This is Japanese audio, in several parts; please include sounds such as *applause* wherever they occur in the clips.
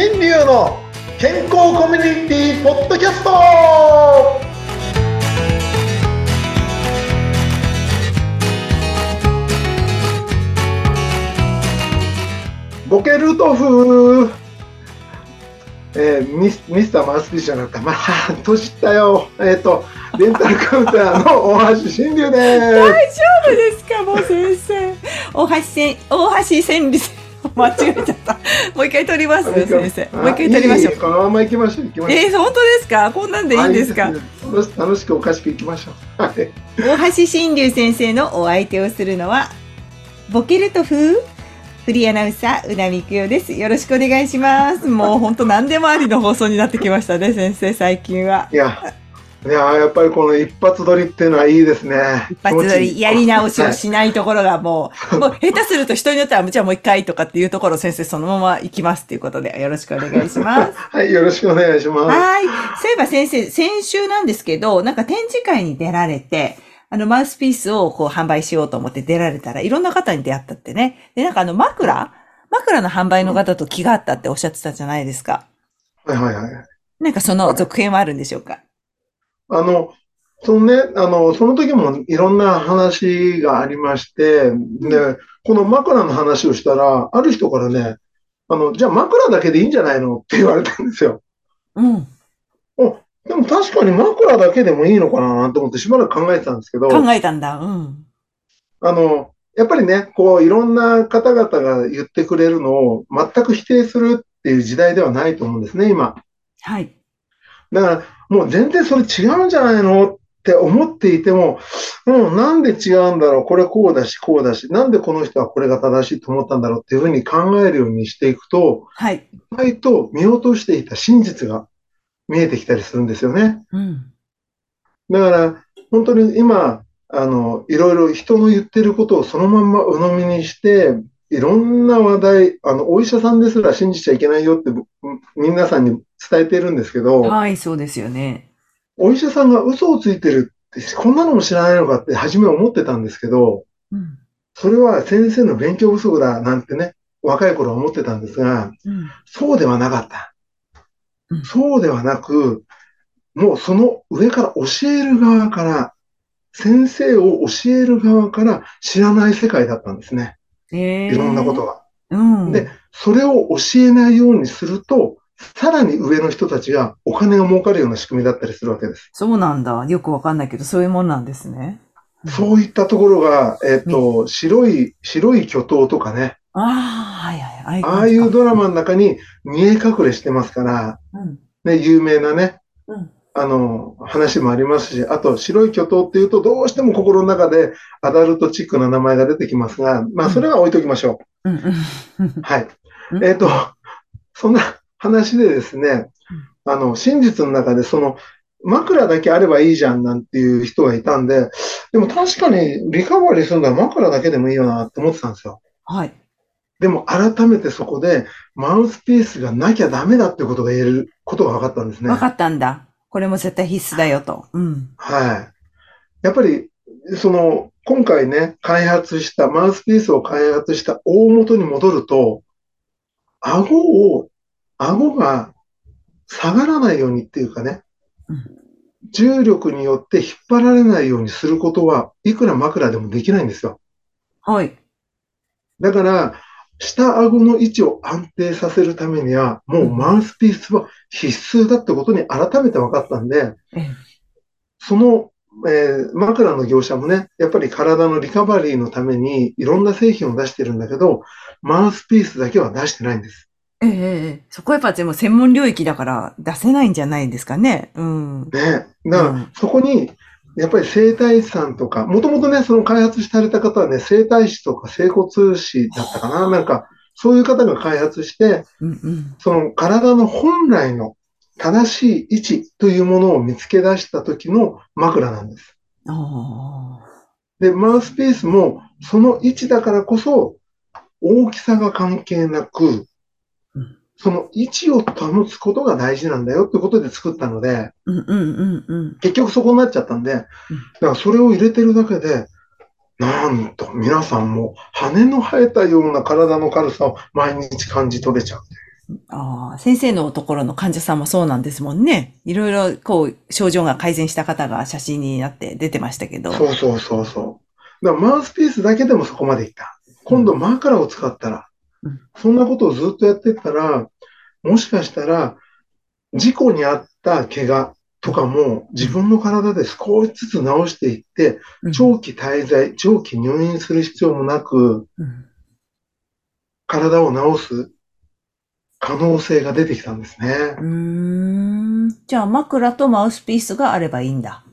新流の健康コミュニティポッドキャストボケルトフえー、ミスミスターマウスピースじゃなくて、まあ、年ったよ。えっ、ー、と、レンタルカウンターの大橋新流です。大丈夫ですか、もう先生。大橋せん、大橋千里 *laughs* 間違えちゃった。もう一回取ります、先生。もう一回取りましょう。このまま行きましょう。行きましょう。えー、本当ですか？こんなんでいいんですか？楽しくおかしく行きましょう。はい。大橋新龍先生のお相手をするのは。ボケルト風？フリーアナウンサー、うなみくよです。よろしくお願いします。もう本当何でもありの放送になってきましたね、先生、最近は。いや、いややっぱりこの一発撮りっていうのはいいですね。一発撮り、やり直しをしないところがもう、*laughs* もう下手すると人によっては、じゃあもう一回とかっていうところ先生そのまま行きますということで、よろしくお願いします。*laughs* はい、よろしくお願いします。はい。そういえば先生、先週なんですけど、なんか展示会に出られて、あの、マウスピースをこう販売しようと思って出られたら、いろんな方に出会ったってね。で、なんかあの、枕？枕の販売の方と気があったっておっしゃってたじゃないですか。はいはいはい。なんかその続編はあるんでしょうか？あの、そのね、あの、その時もいろんな話がありまして、で、この枕の話をしたら、ある人からね、あの、じゃあ枕だけでいいんじゃないの？って言われたんですよ。うん。お、でも確かに枕だけでもいいのかなと思ってしばらく考えてたんですけど。考えたんだ。うん。あの、やっぱりね、こう、いろんな方々が言ってくれるのを全く否定するっていう時代ではないと思うんですね、今。はい。だから、もう全然それ違うんじゃないのって思っていても、もうなんで違うんだろう、これこうだし、こうだし、なんでこの人はこれが正しいと思ったんだろうっていうふうに考えるようにしていくと、はい。意外と見落としていた真実が見えてきたりするんですよね。うん。だから、本当に今、あの、いろいろ人の言ってることをそのまんま鵜呑みにして、いろんな話題、あの、お医者さんですら信じちゃいけないよって皆さんに伝えてるんですけど、はい、そうですよね。お医者さんが嘘をついてるって、こんなのも知らないのかって初め思ってたんですけど、うん、それは先生の勉強不足だなんてね、若い頃は思ってたんですが、うん、そうではなかった。うん、そうではなく、もうその上から教える側から、先生を教える側から知らない世界だったんですね。いろんなことが。うん、で、それを教えないようにすると、さらに上の人たちがお金が儲かるような仕組みだったりするわけです。そうなんだ。よくわかんないけど、そういうもんなんですね。そういったところが、えっ、ー、と、白い、白い巨頭とかね。ああ、はいはい。ああいうドラマの中に見え隠れしてますから、うん、ね、有名なね、うん、あの、話もありますし、あと、白い巨頭っていうと、どうしても心の中でアダルトチックな名前が出てきますが、まあ、それは置いときましょう。はい。えっ、ー、と、そんな話でですね、あの、真実の中で、その、枕だけあればいいじゃんなんていう人がいたんで、でも確かにリカバリーするのは枕だけでもいいよなって思ってたんですよ。はい。でも改めてそこでマウスピースがなきゃダメだってことが言えることが分かったんですね。分かったんだ。これも絶対必須だよと。うん。はい。やっぱり、その、今回ね、開発した、マウスピースを開発した大元に戻ると、顎を、顎が下がらないようにっていうかね、うん、重力によって引っ張られないようにすることは、いくら枕でもできないんですよ。はい。だから、下顎の位置を安定させるためには、もうマウスピースは必須だってことに改めて分かったんで、その、えー、枕の業者もね、やっぱり体のリカバリーのためにいろんな製品を出してるんだけど、マウスピースだけは出してないんです。ええそこはやっぱでも専門領域だから出せないんじゃないですかね。うん。ね。だから、そこにやっぱり整体師さんとか、もともとね、その開発された方はね、整体師とか整骨師だったかななんか、そういう方が開発して、うんうん、その体の本来の正しい位置というものを見つけ出した時の枕なんです。で、マウスピースもその位置だからこそ、大きさが関係なく、その位置を保つことが大事なんだよってことで作ったので、結局そこになっちゃったんで、だからそれを入れてるだけで、なんと皆さんも羽の生えたような体の軽さを毎日感じ取れちゃう。ああ、先生のところの患者さんもそうなんですもんね。いろいろ、こう、症状が改善した方が写真になって出てましたけど。そうそうそうそう。だからマウスピースだけでもそこまでいった。今度枕を使ったら、うん、そんなことをずっとやってったら、もしかしたら、事故にあった怪我とかも自分の体で少しずつ治していって、長期滞在、長期入院する必要もなく、体を治す可能性が出てきたんですね。うん。じゃあ枕とマウスピースがあればいいんだ。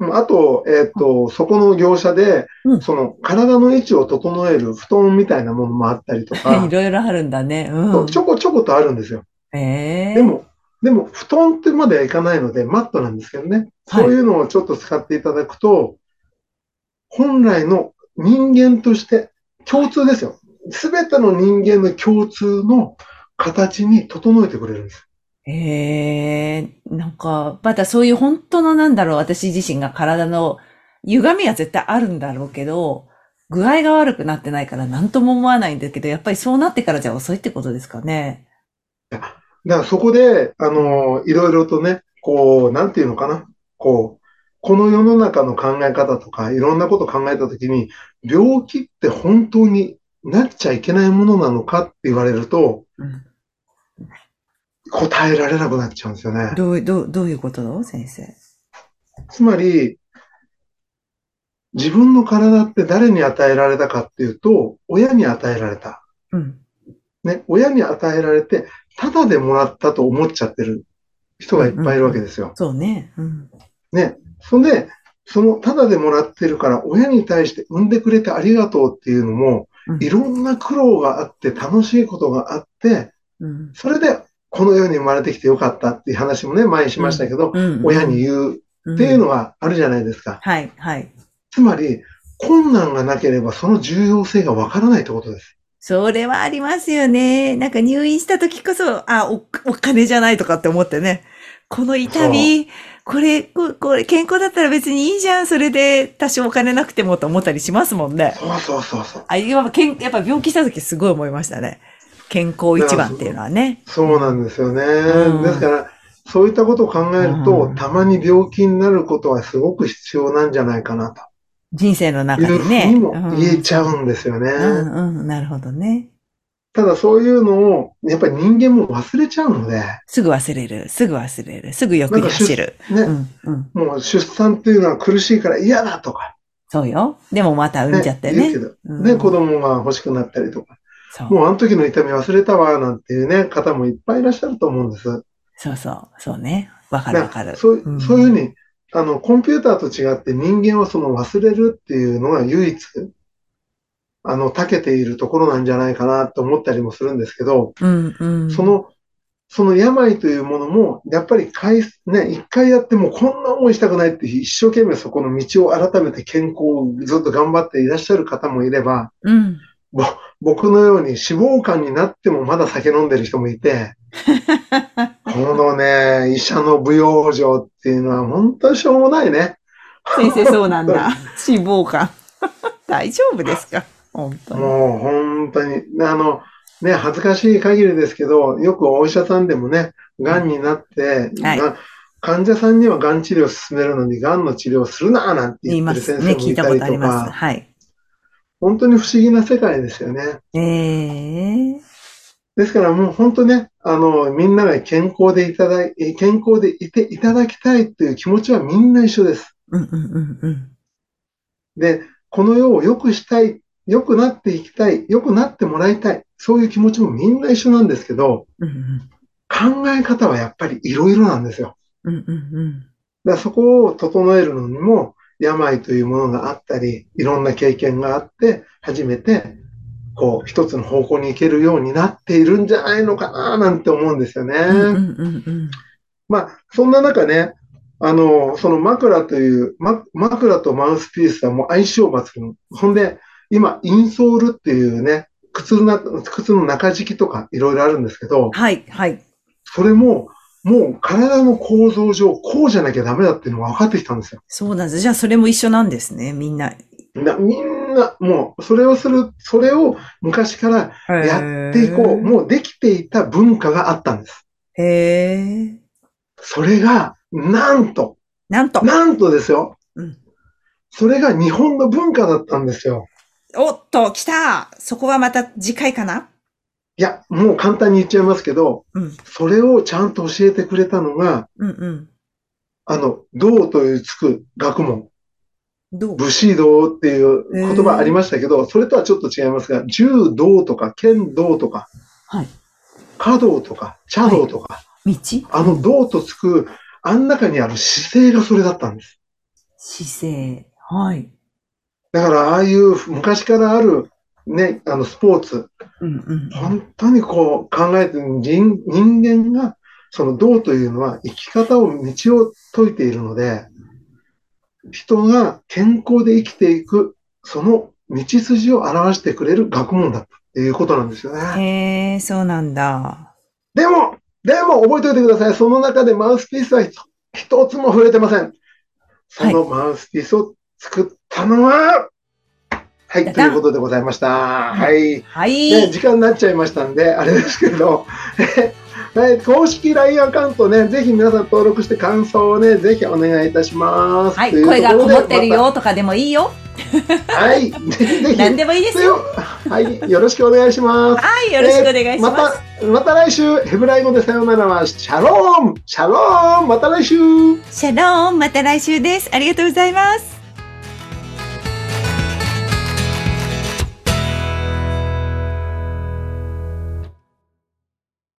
あと、えっ、ー、と、そこの業者で、うん、その体の位置を整える布団みたいなものもあったりとか。*laughs* いろいろあるんだね。うん、ちょこちょことあるんですよ。えー、でも、でも、布団ってまではいかないので、マットなんですけどね。そういうのをちょっと使っていただくと、はい、本来の人間として共通ですよ。すべての人間の共通の形に整えてくれるんです。ええー、なんか、またそういう本当のなんだろう、私自身が体の歪みは絶対あるんだろうけど、具合が悪くなってないから何とも思わないんだけど、やっぱりそうなってからじゃ遅いってことですかね。だからそこで、あの、いろいろとね、こう、なんていうのかな。こう、この世の中の考え方とか、いろんなこと考えたときに、病気って本当になっちゃいけないものなのかって言われると、うん、答えられなくなっちゃうんですよね。どう、どう、どういうこと？だ先生。つまり、自分の体って誰に与えられたかっていうと、親に与えられた。うん。ね、親に与えられて、ただでもらったと思っちゃってる人がいっぱいいるわけですよ。うんうん、そうね。うん。ね。そんで、その、ただでもらってるから、親に対して産んでくれてありがとうっていうのも、いろんな苦労があって、楽しいことがあって、それでこの世に生まれてきてよかったっていう話もね、前にしましたけど、親に言うっていうのはあるじゃないですか。はい、はい。つまり、困難がなければその重要性がわからないってことです。それはありますよね。なんか入院した時こそ、あ、お、お金じゃないとかって思ってね。この痛み、これこ、これ、健康だったら別にいいじゃん。それで多少お金なくてもと思ったりしますもんね。そうそうそうそう。あ、やっぱ、けんやっぱ病気した時すごい思いましたね。健康一番っていうのはね。そうなんですよね。うん、ですから、そういったことを考えると、うん、たまに病気になることはすごく必要なんじゃないかなと。人生の中でね。いうにも言えちゃうんですよね。うん、うん、なるほどね。ただそういうのを、やっぱり人間も忘れちゃうので。すぐ忘れる。すぐ忘れる。すぐ欲に走る。ね、うんうん、もう出産っていうのは苦しいから嫌だとか。そうよ。でもまた産んじゃってね。ね、うん、で、子供が欲しくなったりとか。もうあの時の痛み忘れたわ、なんていうね、方もいっぱいいらっしゃると思うんです。そうそう。そうね。わかるわかる。そう、うん、そういうふうに、あの、コンピューターと違って人間はその忘れるっていうのが唯一、あの、長けているところなんじゃないかなと思ったりもするんですけど、うんうん、その、その病というものも、やっぱり回、ね、一回やってもこんな思いしたくないって一生懸命そこの道を改めて健康をずっと頑張っていらっしゃる方もいれば、うん、僕のように脂肪肝になってもまだ酒飲んでる人もいて、*laughs* このね、医者の舞踊情っていうのは本当にしょうもないね。先生そうなんだ。*laughs* 脂肪肝。*laughs* 大丈夫ですか？本当に。もう本当に、あの、ね、恥ずかしい限りですけど、よくお医者さんでもね、癌になって、はい、患者さんには癌治療を進めるのに、癌の治療をするななんて言ってる先生もいたりとか。ね、聞いたことあります。はい。本当に不思議な世界ですよね。ええー、ですからもう本当ね、あの、みんなが健康でいただい、健康でいていただきたいっていう気持ちはみんな一緒です。うんうんうんうん、で、この世を良くしたい、良くなっていきたい、良くなってもらいたい、そういう気持ちもみんな一緒なんですけど、うんうん、考え方はやっぱりいろいろなんですよ。うんうんうん、だそこを整えるのにも、病というものがあったり、いろんな経験があって、初めて、こう、一つの方向に行けるようになっているんじゃないのかな、なんて思うんですよね。まあ、そんな中ね、あの、その枕という、ま、枕とマウスピースはもう相性抜群。ほんで、今、インソールっていうね、靴の靴の中敷きとかいろいろあるんですけど、はい、はい。それも、もう体の構造上、こうじゃなきゃダメだっていうのが分かってきたんですよ。そうなんです。じゃあそれも一緒なんですね、みんな。なみんんな、もう、それをする、それを昔からやっていこう。もうできていた文化があったんです。へえ。それが、なんと。なんと。なんとですよ。うん。それが日本の文化だったんですよ。おっと、来たそこはまた次回かな？いや、もう簡単に言っちゃいますけど、うん、それをちゃんと教えてくれたのが、うんうん、あの、道というつく学問。武士道っていう言葉ありましたけど、それとはちょっと違いますが、柔道とか剣道とか、はい、華道とか茶道とか、はい、道？あの道とつく、あん中にある姿勢がそれだったんです。姿勢。はい。だから、ああいう昔からある、ね、あの、スポーツ、うんうん、本当にこう考えて人、人間が、その道というのは生き方を、道を説いているので、人が健康で生きていく、その道筋を表してくれる学問だっていうことなんですよね。へえ、そうなんだ。でも、でも覚えておいてください。その中でマウスピースは一つも触れてません。そのマウスピースを作ったのは、はい、ということでございました。はい。はい、ね。時間になっちゃいましたんで、あれですけど、*laughs* はい、公式 LINE アカウントね、ぜひ皆さん登録して感想をね、ぜひお願いいたします。はい、声がこもってるよとかでもいいよ。はい、*laughs* ぜひぜひ。何でもいいですよ。はい、よろしくお願いします。はい、よろしくお願いします。また、また来週、ヘブライ語でさよならは、シャローンシャローンまた来週シャローンまた来週です。ありがとうございます。